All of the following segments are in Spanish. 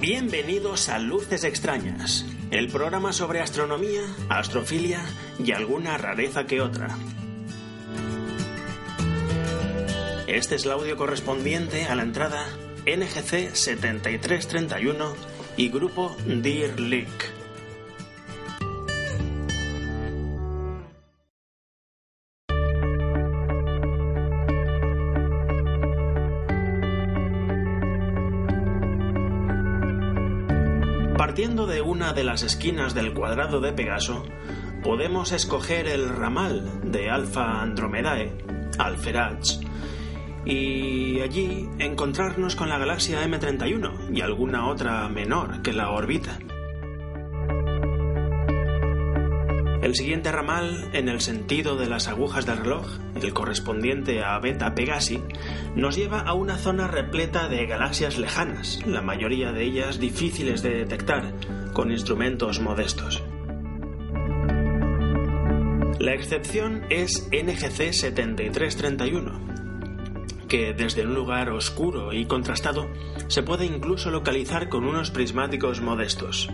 Bienvenidos a Luces Extrañas, el programa sobre astronomía, astrofilia y alguna rareza que otra. Este es el audio correspondiente a la entrada NGC 7331 y grupo Dear Leak. Partiendo de una de las esquinas del cuadrado de Pegaso, podemos escoger el ramal de Alpha Andromedae, Alpherats, y allí encontrarnos con la galaxia M31 y alguna otra menor que la orbita. El siguiente ramal, en el sentido de las agujas del reloj, el correspondiente a Beta Pegasi, nos lleva a una zona repleta de galaxias lejanas, la mayoría de ellas difíciles de detectar con instrumentos modestos. La excepción es NGC 7331, que desde un lugar oscuro y contrastado se puede incluso localizar con unos prismáticos modestos.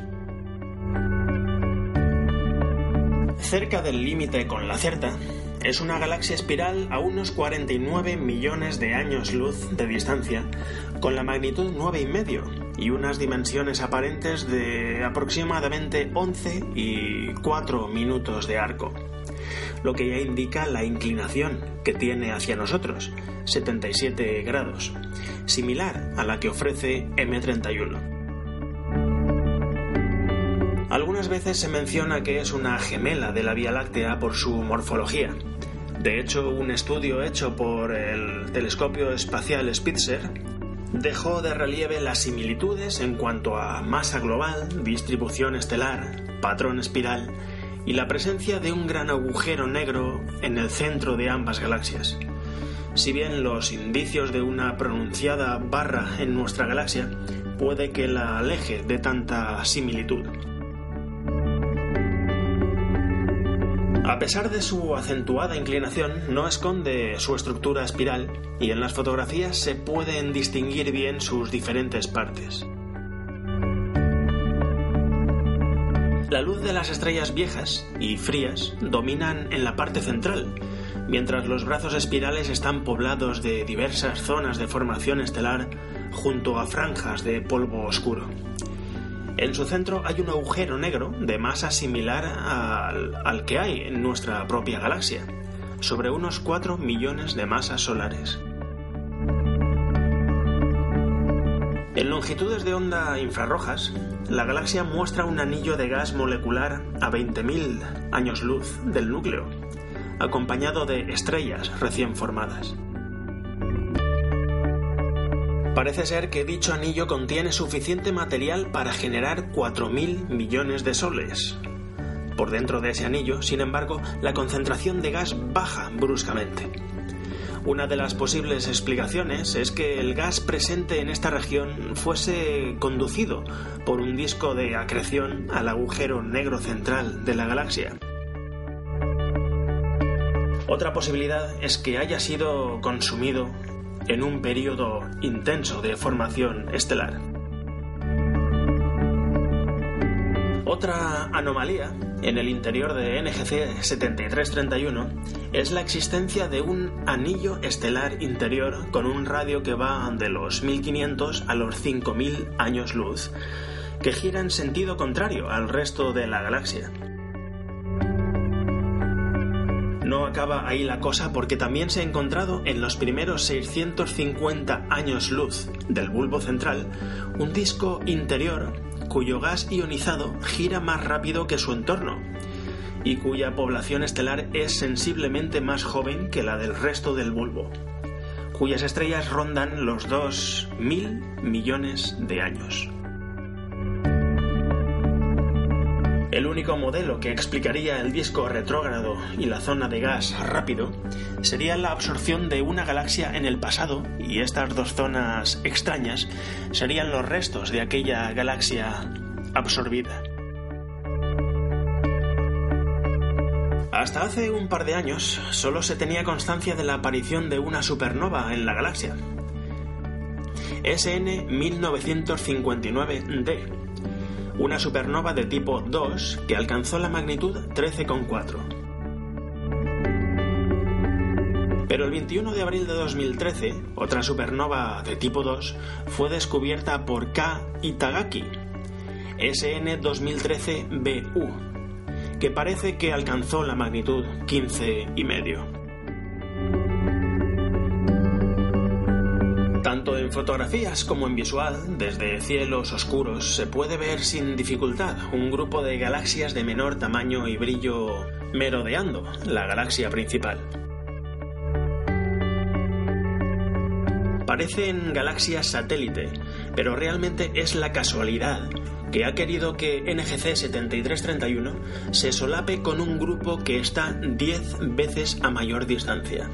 Cerca del límite con la Certa, es una galaxia espiral a unos 49 millones de años luz de distancia, con la magnitud 9,5 y unas dimensiones aparentes de aproximadamente 11 y 4 minutos de arco, lo que ya indica la inclinación que tiene hacia nosotros, 77 grados, similar a la que ofrece M31. Algunas veces se menciona que es una gemela de la Vía Láctea por su morfología. De hecho, un estudio hecho por el telescopio espacial Spitzer dejó de relieve las similitudes en cuanto a masa global, distribución estelar, patrón espiral y la presencia de un gran agujero negro en el centro de ambas galaxias. Si bien los indicios de una pronunciada barra en nuestra galaxia puede que la aleje de tanta similitud. A pesar de su acentuada inclinación, no esconde su estructura espiral y en las fotografías se pueden distinguir bien sus diferentes partes. La luz de las estrellas viejas y frías dominan en la parte central, mientras los brazos espirales están poblados de diversas zonas de formación estelar junto a franjas de polvo oscuro. En su centro hay un agujero negro de masa similar al, que hay en nuestra propia galaxia, sobre unos 4 millones de masas solares. En longitudes de onda infrarrojas, la galaxia muestra un anillo de gas molecular a 20.000 años luz del núcleo, acompañado de estrellas recién formadas. Parece ser que dicho anillo contiene suficiente material para generar 4.000 millones de soles. Por dentro de ese anillo, sin embargo, la concentración de gas baja bruscamente. Una de las posibles explicaciones es que el gas presente en esta región fuese conducido por un disco de acreción al agujero negro central de la galaxia. Otra posibilidad es que haya sido consumido en un periodo intenso de formación estelar. Otra anomalía en el interior de NGC 7331 es la existencia de un anillo estelar interior con un radio que va de los 1500 a los 5000 años luz, que gira en sentido contrario al resto de la galaxia. No acaba ahí la cosa porque también se ha encontrado en los primeros 650 años luz del bulbo central un disco interior cuyo gas ionizado gira más rápido que su entorno y cuya población estelar es sensiblemente más joven que la del resto del bulbo, cuyas estrellas rondan los 2.000 millones de años. El único modelo que explicaría el disco retrógrado y la zona de gas rápido sería la absorción de una galaxia en el pasado y estas dos zonas extrañas serían los restos de aquella galaxia absorbida. Hasta hace un par de años solo se tenía constancia de la aparición de una supernova en la galaxia. SN 1959D, una supernova de tipo 2 que alcanzó la magnitud 13,4. Pero el 21 de abril de 2013, otra supernova de tipo 2 fue descubierta por K. Itagaki, SN 2013BU, que parece que alcanzó la magnitud 15 en fotografías como en visual, desde cielos oscuros, se puede ver sin dificultad un grupo de galaxias de menor tamaño y brillo merodeando la galaxia principal. Parecen galaxias satélite, pero realmente es la casualidad que ha querido que NGC 7331 se solape con un grupo que está 10 veces a mayor distancia.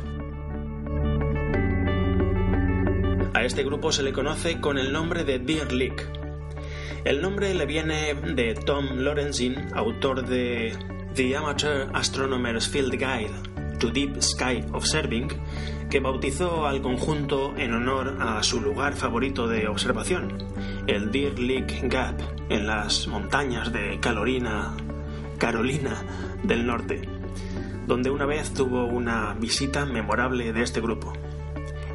A este grupo se le conoce con el nombre de Deer Lake. El nombre le viene de Tom Lorenzin, autor de The Amateur Astronomer's Field Guide to Deep Sky Observing, que bautizó al conjunto en honor a su lugar favorito de observación, el Deer Lake Gap, en las montañas de Carolina, Carolina del Norte, donde una vez tuvo una visita memorable de este grupo.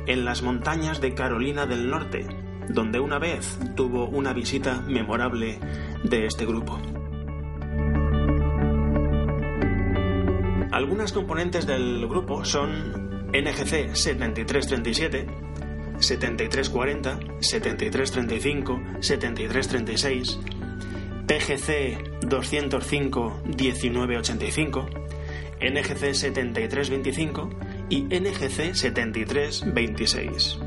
En las montañas de Carolina del Norte, donde una vez tuvo una visita memorable de este grupo. Algunas componentes del grupo son NGC 7337, 7340, 7335, 7336, PGC 205 1985, NGC 7325 y NGC 7326.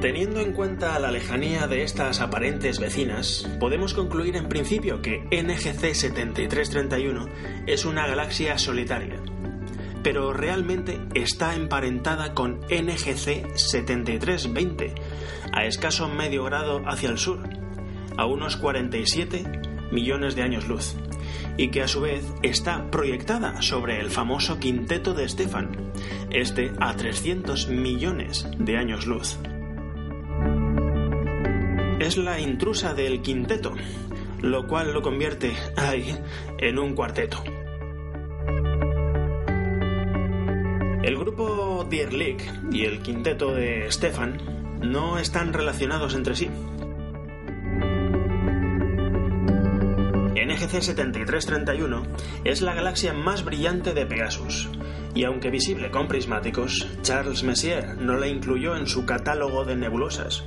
Teniendo en cuenta la lejanía de estas aparentes vecinas, podemos concluir en principio que NGC 7331 es una galaxia solitaria, pero realmente está emparentada con NGC 7320, a escaso medio grado hacia el sur, a unos 47 millones de años luz, y que a su vez está proyectada sobre el famoso quinteto de Stefan, este a 300 millones de años luz. Es la intrusa del quinteto, lo cual lo convierte ahí en un cuarteto. El grupo Deer Lake y el quinteto de Stefan no están relacionados entre sí. NGC 7331 es la galaxia más brillante de Pegasus, y aunque visible con prismáticos, Charles Messier no la incluyó en su catálogo de nebulosas.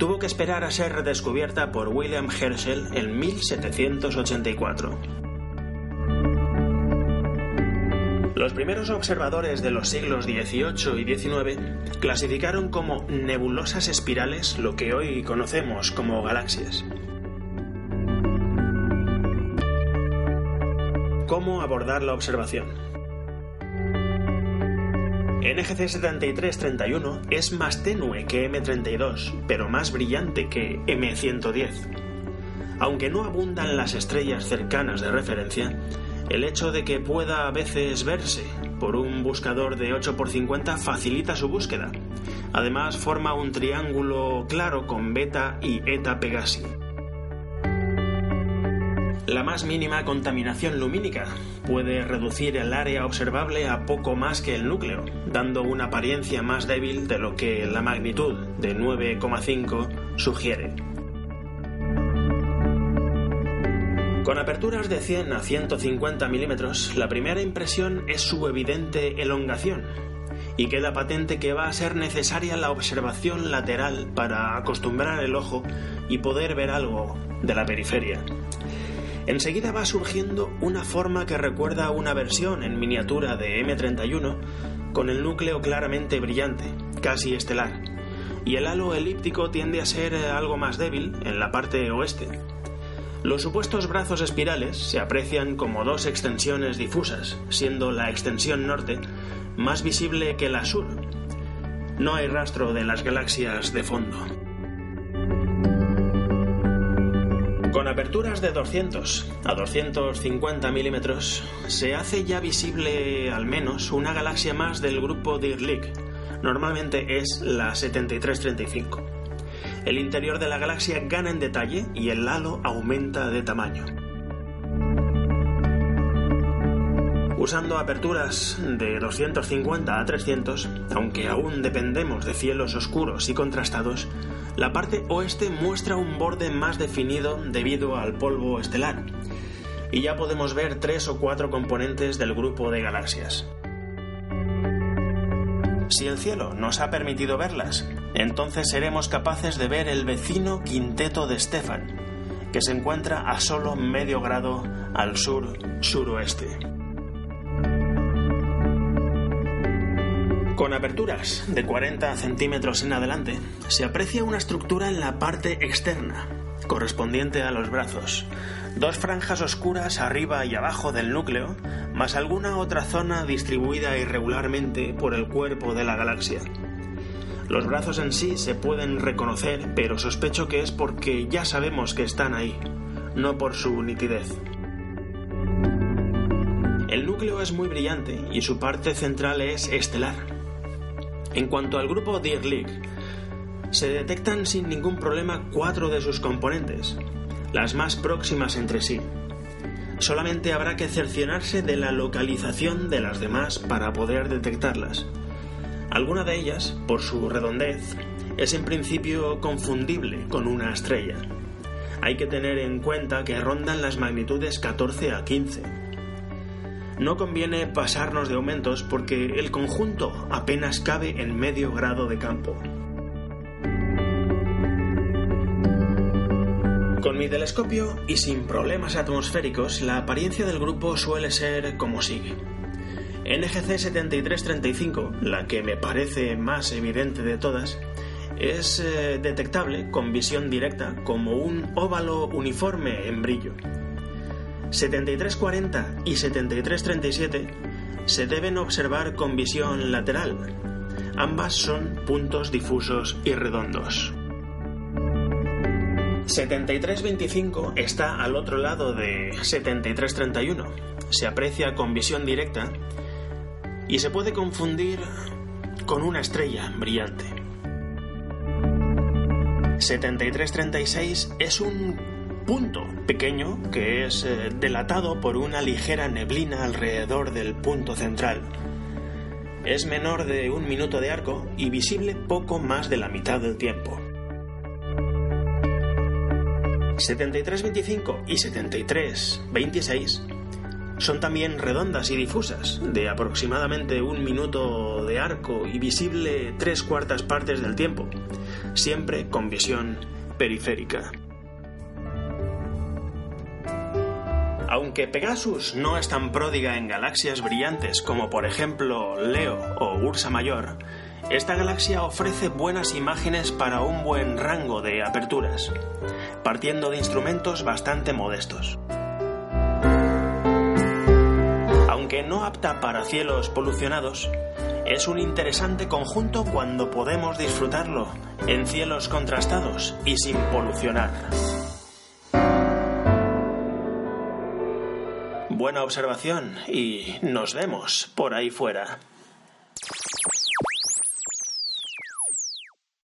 Tuvo que esperar a ser redescubierta por William Herschel en 1784. Los primeros observadores de los siglos XVIII y XIX clasificaron como nebulosas espirales lo que hoy conocemos como galaxias. ¿Cómo abordar la observación? NGC 7331 es más tenue que M32, pero más brillante que M110. Aunque no abundan las estrellas cercanas de referencia, el hecho de que pueda a veces verse por un buscador de 8x50 facilita su búsqueda. Además forma un triángulo claro con beta y eta Pegasi. La más mínima contaminación lumínica puede reducir el área observable a poco más que el núcleo, dando una apariencia más débil de lo que la magnitud de 9,5 sugiere. Con aperturas de 100 a 150 milímetros, la primera impresión es su evidente elongación, y queda patente que va a ser necesaria la observación lateral para acostumbrar el ojo y poder ver algo de la periferia. Enseguida va surgiendo una forma que recuerda a una versión en miniatura de M31 con el núcleo claramente brillante, casi estelar, y el halo elíptico tiende a ser algo más débil en la parte oeste. Los supuestos brazos espirales se aprecian como dos extensiones difusas, siendo la extensión norte más visible que la sur. No hay rastro de las galaxias de fondo. Con aperturas de 200 a 250 milímetros, se hace ya visible al menos una galaxia más del grupo Dirlik. Normalmente es la 7335. El interior de la galaxia gana en detalle y el halo aumenta de tamaño. Usando aperturas de 250 a 300, aunque aún dependemos de cielos oscuros y contrastados, la parte oeste muestra un borde más definido debido al polvo estelar, y ya podemos ver tres o cuatro componentes del grupo de galaxias. Si el cielo nos ha permitido verlas, entonces seremos capaces de ver el vecino quinteto de Stefan, que se encuentra a solo medio grado al sur-suroeste. Con aperturas de 40 centímetros en adelante, se aprecia una estructura en la parte externa, correspondiente a los brazos, dos franjas oscuras arriba y abajo del núcleo, más alguna otra zona distribuida irregularmente por el cuerpo de la galaxia. Los brazos en sí se pueden reconocer, pero sospecho que es porque ya sabemos que están ahí, no por su nitidez. El núcleo es muy brillante y su parte central es estelar en cuanto al grupo Deer League, se detectan sin ningún problema cuatro de sus componentes, las más próximas entre sí. Solamente habrá que cerciorarse de la localización de las demás para poder detectarlas. Alguna de ellas, por su redondez, es en principio confundible con una estrella. Hay que tener en cuenta que rondan las magnitudes 14 a 15 no conviene pasarnos de aumentos porque el conjunto apenas cabe en medio grado de campo. Con mi telescopio y sin problemas atmosféricos, la apariencia del grupo suele ser como sigue. NGC 7335, la que me parece más evidente de todas, es eh, detectable con visión directa como un óvalo uniforme en brillo, 7340 y 7337 se deben observar con visión lateral. Ambas son puntos difusos y redondos. 7325 está al otro lado de 7331. Se aprecia con visión directa y se puede confundir con una estrella brillante. 7336 es un punto pequeño que es eh, delatado por una ligera neblina alrededor del punto central. Es menor de un minuto de arco y visible poco más de la mitad del tiempo. 73-25 y 73-26 son también redondas y difusas, de aproximadamente un minuto de arco y visible tres cuartas partes del tiempo, siempre con visión periférica. Aunque Pegasus no es tan pródiga en galaxias brillantes como por ejemplo Leo o Ursa Mayor, esta galaxia ofrece buenas imágenes para un buen rango de aperturas, partiendo de instrumentos bastante modestos. Aunque no apta para cielos polucionados, es un interesante conjunto cuando podemos disfrutarlo en cielos contrastados y sin polucionar. Buena observación y nos vemos por ahí fuera.